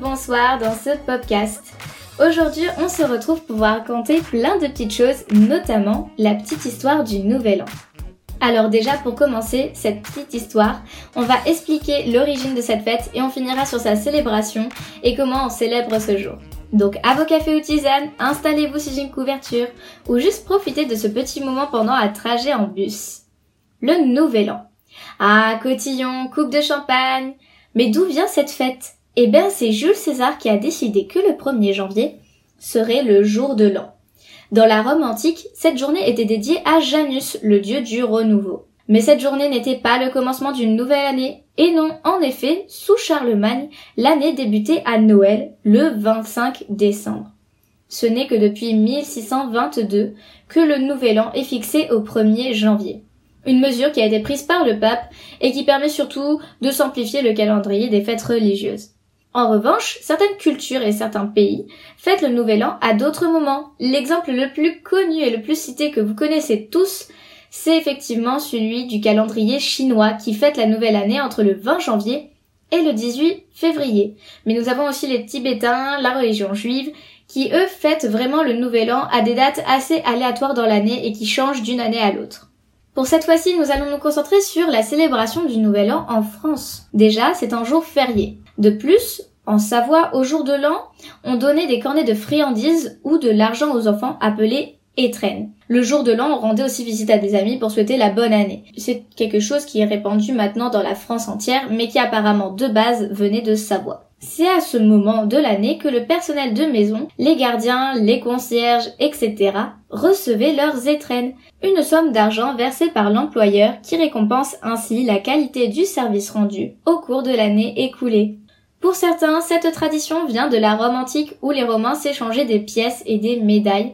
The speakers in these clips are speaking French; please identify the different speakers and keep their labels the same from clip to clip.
Speaker 1: Bonsoir dans ce podcast. Aujourd'hui, on se retrouve pour vous raconter plein de petites choses, notamment la petite histoire du Nouvel An. Alors déjà, pour commencer cette petite histoire, on va expliquer l'origine de cette fête et on finira sur sa célébration et comment on célèbre ce jour. Donc à vos cafés ou tisanes, installez-vous sous une couverture ou juste profitez de ce petit moment pendant un trajet en bus. Le Nouvel An. Ah, cotillon, coupe de champagne. Mais d'où vient cette fête? Eh bien, c'est Jules César qui a décidé que le 1er janvier serait le jour de l'an. Dans la Rome antique, cette journée était dédiée à Janus, le dieu du renouveau. Mais cette journée n'était pas le commencement d'une nouvelle année. Et non, en effet, sous Charlemagne, l'année débutait à Noël, le 25 décembre. Ce n'est que depuis 1622 que le nouvel an est fixé au 1er janvier. Une mesure qui a été prise par le pape et qui permet surtout de simplifier le calendrier des fêtes religieuses. En revanche, certaines cultures et certains pays fêtent le nouvel an à d'autres moments. L'exemple le plus connu et le plus cité que vous connaissez tous, c'est effectivement celui du calendrier chinois qui fête la nouvelle année entre le 20 janvier et le 18 février. Mais nous avons aussi les Tibétains, la religion juive, qui eux fêtent vraiment le nouvel an à des dates assez aléatoires dans l'année et qui changent d'une année à l'autre. Pour cette fois-ci, nous allons nous concentrer sur la célébration du Nouvel An en France. Déjà, c'est un jour férié. De plus, en Savoie, au jour de l'an, on donnait des cornets de friandises ou de l'argent aux enfants appelés étrennes. Le jour de l'an, on rendait aussi visite à des amis pour souhaiter la bonne année. C'est quelque chose qui est répandu maintenant dans la France entière, mais qui apparemment de base venait de Savoie. C'est à ce moment de l'année que le personnel de maison, les gardiens, les concierges, etc. recevaient leurs étrennes, une somme d'argent versée par l'employeur qui récompense ainsi la qualité du service rendu au cours de l'année écoulée. Pour certains, cette tradition vient de la Rome antique où les Romains s'échangeaient des pièces et des médailles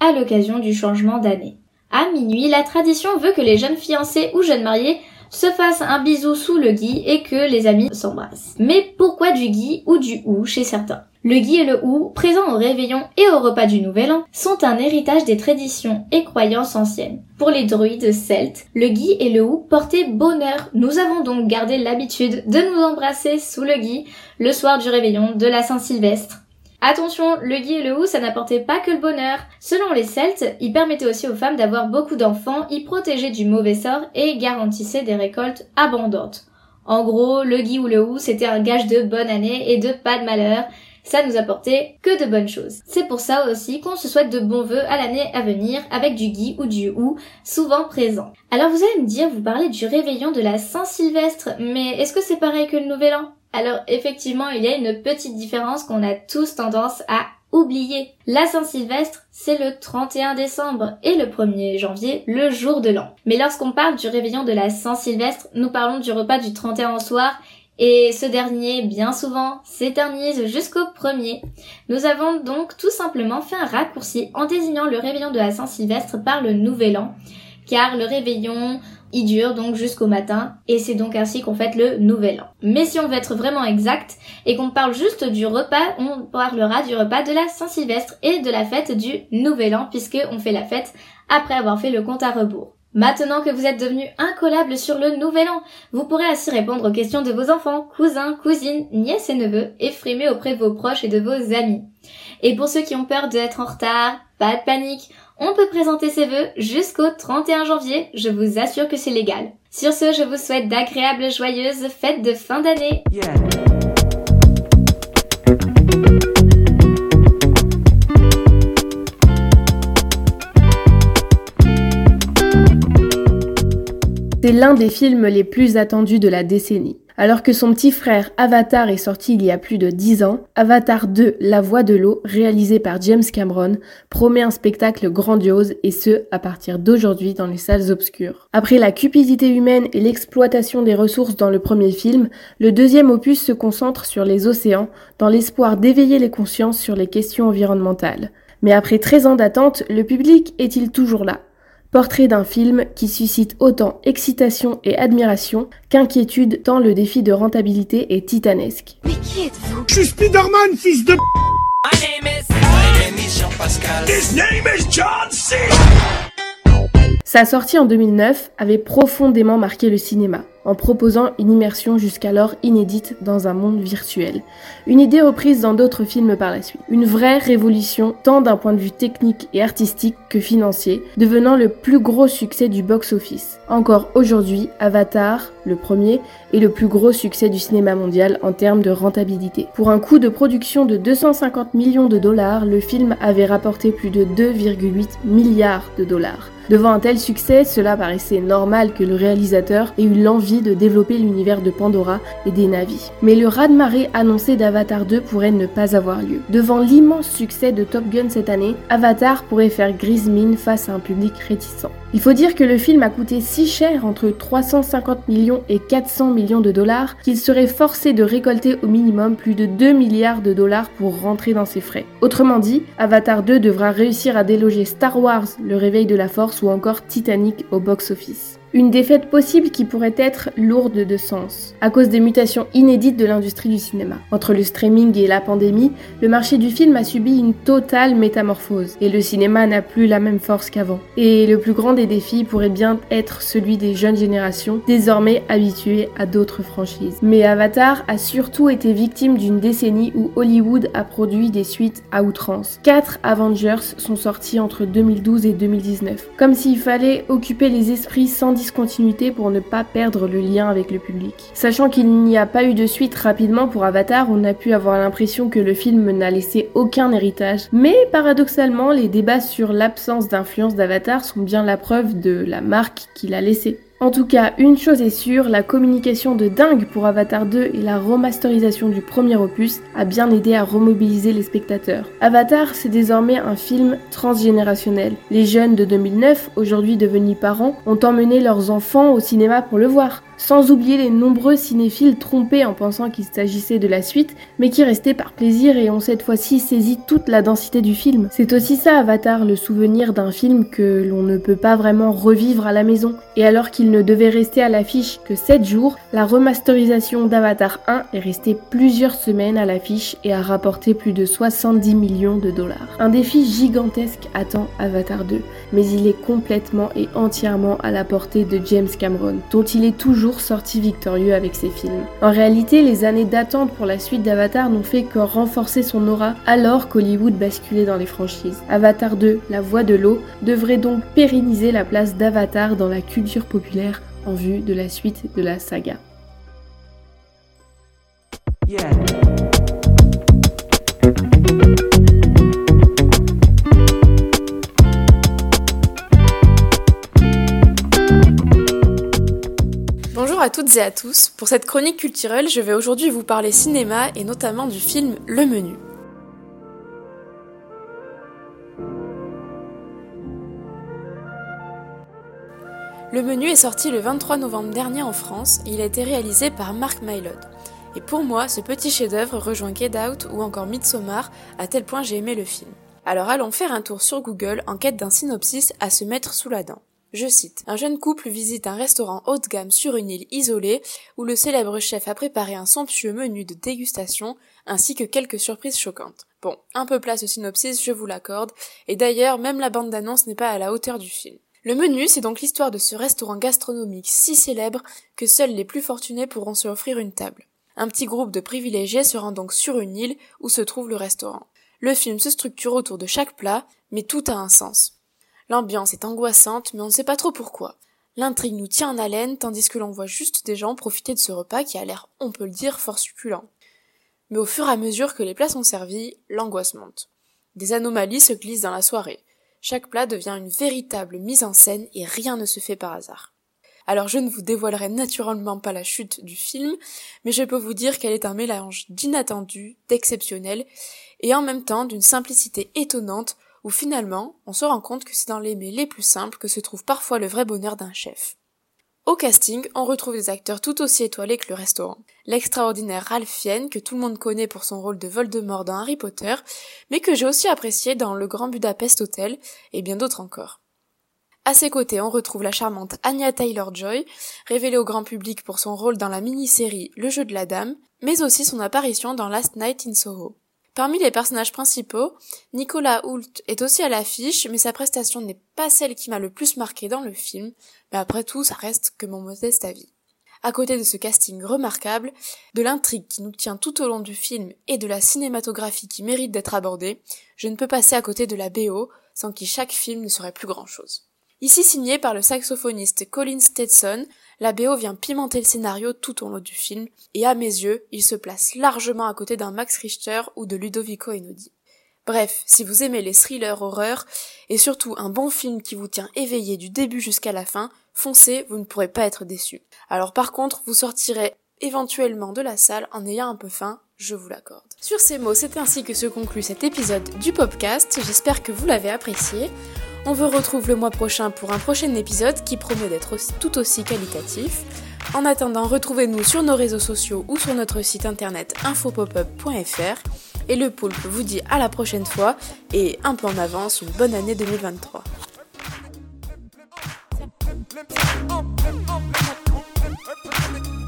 Speaker 1: à l'occasion du changement d'année. À minuit, la tradition veut que les jeunes fiancés ou jeunes mariés se fassent un bisou sous le gui et que les amis s'embrassent. Mais pourquoi du gui ou du ou chez certains? Le gui et le ou, présents au réveillon et au repas du Nouvel An, sont un héritage des traditions et croyances anciennes. Pour les druides celtes, le gui et le ou portaient bonheur. Nous avons donc gardé l'habitude de nous embrasser sous le gui le soir du réveillon de la Saint-Sylvestre. Attention, le gui et le hou, ça n'apportait pas que le bonheur. Selon les Celtes, il permettait aussi aux femmes d'avoir beaucoup d'enfants, y protégeait du mauvais sort et garantissait des récoltes abondantes. En gros, le gui ou le hou, c'était un gage de bonne année et de pas de malheur. Ça nous apportait que de bonnes choses. C'est pour ça aussi qu'on se souhaite de bons vœux à l'année à venir avec du gui ou du hou souvent présent. Alors vous allez me dire, vous parlez du réveillon de la Saint-Sylvestre, mais est-ce que c'est pareil que le Nouvel An? Alors effectivement, il y a une petite différence qu'on a tous tendance à oublier. La Saint-Sylvestre, c'est le 31 décembre et le 1er janvier, le jour de l'an. Mais lorsqu'on parle du réveillon de la Saint-Sylvestre, nous parlons du repas du 31 au soir et ce dernier, bien souvent, s'éternise jusqu'au premier. Nous avons donc tout simplement fait un raccourci en désignant le réveillon de la Saint-Sylvestre par le Nouvel An, car le réveillon, il dure donc jusqu'au matin et c'est donc ainsi qu'on fête le nouvel an. Mais si on veut être vraiment exact et qu'on parle juste du repas, on parlera du repas de la Saint-Sylvestre et de la fête du nouvel an puisque on fait la fête après avoir fait le compte à rebours. Maintenant que vous êtes devenu incollable sur le nouvel an, vous pourrez ainsi répondre aux questions de vos enfants, cousins, cousines, nièces et neveux et frimer auprès de vos proches et de vos amis. Et pour ceux qui ont peur d'être en retard, pas de panique, on peut présenter ses vœux jusqu'au 31 janvier, je vous assure que c'est légal. Sur ce, je vous souhaite d'agréables joyeuses fêtes de fin d'année.
Speaker 2: Des films les plus attendus de la décennie. Alors que son petit frère Avatar est sorti il y a plus de 10 ans, Avatar 2, La Voix de l'eau, réalisé par James Cameron, promet un spectacle grandiose et ce, à partir d'aujourd'hui dans les salles obscures. Après la cupidité humaine et l'exploitation des ressources dans le premier film, le deuxième opus se concentre sur les océans dans l'espoir d'éveiller les consciences sur les questions environnementales. Mais après 13 ans d'attente, le public est-il toujours là? Portrait d'un film qui suscite autant excitation et admiration qu'inquiétude tant le défi de rentabilité est titanesque.
Speaker 3: Mais qui êtes-vous?
Speaker 4: Je suis Spider-Man, fils de... His name is John C.
Speaker 2: Sa sortie en 2009 avait profondément marqué le cinéma. En proposant une immersion jusqu'alors inédite dans un monde virtuel. Une idée reprise dans d'autres films par la suite. Une vraie révolution tant d'un point de vue technique et artistique que financier, devenant le plus gros succès du box-office. Encore aujourd'hui, Avatar, le premier, est le plus gros succès du cinéma mondial en termes de rentabilité. Pour un coût de production de 250 millions de dollars, le film avait rapporté plus de 2,8 milliards de dollars. Devant un tel succès, cela paraissait normal que le réalisateur ait eu l'envie de développer l'univers de Pandora et des Navis. Mais le raz-de-marée annoncé d'Avatar 2 pourrait ne pas avoir lieu. Devant l'immense succès de Top Gun cette année, Avatar pourrait faire grise mine face à un public réticent. Il faut dire que le film a coûté si cher, entre 350 millions et 400 millions de dollars, qu'il serait forcé de récolter au minimum plus de 2 milliards de dollars pour rentrer dans ses frais. Autrement dit, Avatar 2 devra réussir à déloger Star Wars, le réveil de la force ou encore Titanic au box-office. Une défaite possible qui pourrait être lourde de sens, à cause des mutations inédites de l'industrie du cinéma. Entre le streaming et la pandémie, le marché du film a subi une totale métamorphose, et le cinéma n'a plus la même force qu'avant. Et le plus grand des défis pourrait bien être celui des jeunes générations, désormais habituées à d'autres franchises. Mais Avatar a surtout été victime d'une décennie où Hollywood a produit des suites à outrance. Quatre Avengers sont sortis entre 2012 et 2019, comme s'il fallait occuper les esprits sans discontinuité pour ne pas perdre le lien avec le public. Sachant qu'il n'y a pas eu de suite rapidement pour Avatar, on a pu avoir l'impression que le film n'a laissé aucun héritage. Mais paradoxalement, les débats sur l'absence d'influence d'Avatar sont bien la preuve de la marque qu'il a laissée. En tout cas, une chose est sûre, la communication de dingue pour Avatar 2 et la remasterisation du premier opus a bien aidé à remobiliser les spectateurs. Avatar, c'est désormais un film transgénérationnel. Les jeunes de 2009, aujourd'hui devenus parents, ont emmené leurs enfants au cinéma pour le voir sans oublier les nombreux cinéphiles trompés en pensant qu'il s'agissait de la suite, mais qui restaient par plaisir et ont cette fois-ci saisi toute la densité du film. C'est aussi ça Avatar, le souvenir d'un film que l'on ne peut pas vraiment revivre à la maison. Et alors qu'il ne devait rester à l'affiche que 7 jours, la remasterisation d'Avatar 1 est restée plusieurs semaines à l'affiche et a rapporté plus de 70 millions de dollars. Un défi gigantesque attend Avatar 2, mais il est complètement et entièrement à la portée de James Cameron, dont il est toujours sorti victorieux avec ses films. En réalité, les années d'attente pour la suite d'Avatar n'ont fait que renforcer son aura alors qu'Hollywood basculait dans les franchises. Avatar 2, La Voix de l'eau, devrait donc pérenniser la place d'Avatar dans la culture populaire en vue de la suite de la saga.
Speaker 3: à toutes et à tous. Pour cette chronique culturelle, je vais aujourd'hui vous parler cinéma et notamment du film Le Menu. Le Menu est sorti le 23 novembre dernier en France il a été réalisé par Mark Mylod. Et pour moi, ce petit chef-d'œuvre rejoint Get Out ou encore Midsommar, à tel point j'ai aimé le film. Alors allons faire un tour sur Google en quête d'un synopsis à se mettre sous la dent. Je cite, Un jeune couple visite un restaurant haut de gamme sur une île isolée où le célèbre chef a préparé un somptueux menu de dégustation ainsi que quelques surprises choquantes. Bon, un peu plat ce synopsis, je vous l'accorde, et d'ailleurs même la bande d'annonce n'est pas à la hauteur du film. Le menu, c'est donc l'histoire de ce restaurant gastronomique si célèbre que seuls les plus fortunés pourront se offrir une table. Un petit groupe de privilégiés se rend donc sur une île où se trouve le restaurant. Le film se structure autour de chaque plat, mais tout a un sens. L'ambiance est angoissante, mais on ne sait pas trop pourquoi. L'intrigue nous tient en haleine, tandis que l'on voit juste des gens profiter de ce repas qui a l'air, on peut le dire, fort succulent. Mais au fur et à mesure que les plats sont servis, l'angoisse monte. Des anomalies se glissent dans la soirée. Chaque plat devient une véritable mise en scène et rien ne se fait par hasard. Alors je ne vous dévoilerai naturellement pas la chute du film, mais je peux vous dire qu'elle est un mélange d'inattendu, d'exceptionnel, et en même temps d'une simplicité étonnante où finalement on se rend compte que c'est dans les mets les plus simples que se trouve parfois le vrai bonheur d'un chef. Au casting, on retrouve des acteurs tout aussi étoilés que le restaurant. L'extraordinaire Ralph Fiennes, que tout le monde connaît pour son rôle de Voldemort dans Harry Potter, mais que j'ai aussi apprécié dans Le Grand Budapest Hotel, et bien d'autres encore. À ses côtés, on retrouve la charmante Anya Taylor-Joy, révélée au grand public pour son rôle dans la mini-série Le jeu de la dame, mais aussi son apparition dans Last Night in Soho. Parmi les personnages principaux, Nicolas Hoult est aussi à l'affiche, mais sa prestation n'est pas celle qui m'a le plus marqué dans le film, mais après tout, ça reste que mon modeste avis. À côté de ce casting remarquable, de l'intrigue qui nous tient tout au long du film et de la cinématographie qui mérite d'être abordée, je ne peux passer à côté de la BO, sans qui chaque film ne serait plus grand chose. Ici signé par le saxophoniste Colin Stetson, la BO vient pimenter le scénario tout au long du film, et à mes yeux, il se place largement à côté d'un Max Richter ou de Ludovico Einaudi. Bref, si vous aimez les thrillers horreurs, et surtout un bon film qui vous tient éveillé du début jusqu'à la fin, foncez, vous ne pourrez pas être déçu. Alors par contre, vous sortirez éventuellement de la salle en ayant un peu faim, je vous l'accorde. Sur ces mots, c'est ainsi que se conclut cet épisode du podcast, j'espère que vous l'avez apprécié. On vous retrouve le mois prochain pour un prochain épisode qui promet d'être tout aussi qualitatif. En attendant, retrouvez-nous sur nos réseaux sociaux ou sur notre site internet infopopup.fr. Et le poulpe vous dit à la prochaine fois et un peu en avance, une bonne année 2023.
Speaker 5: Oh, oh, oh,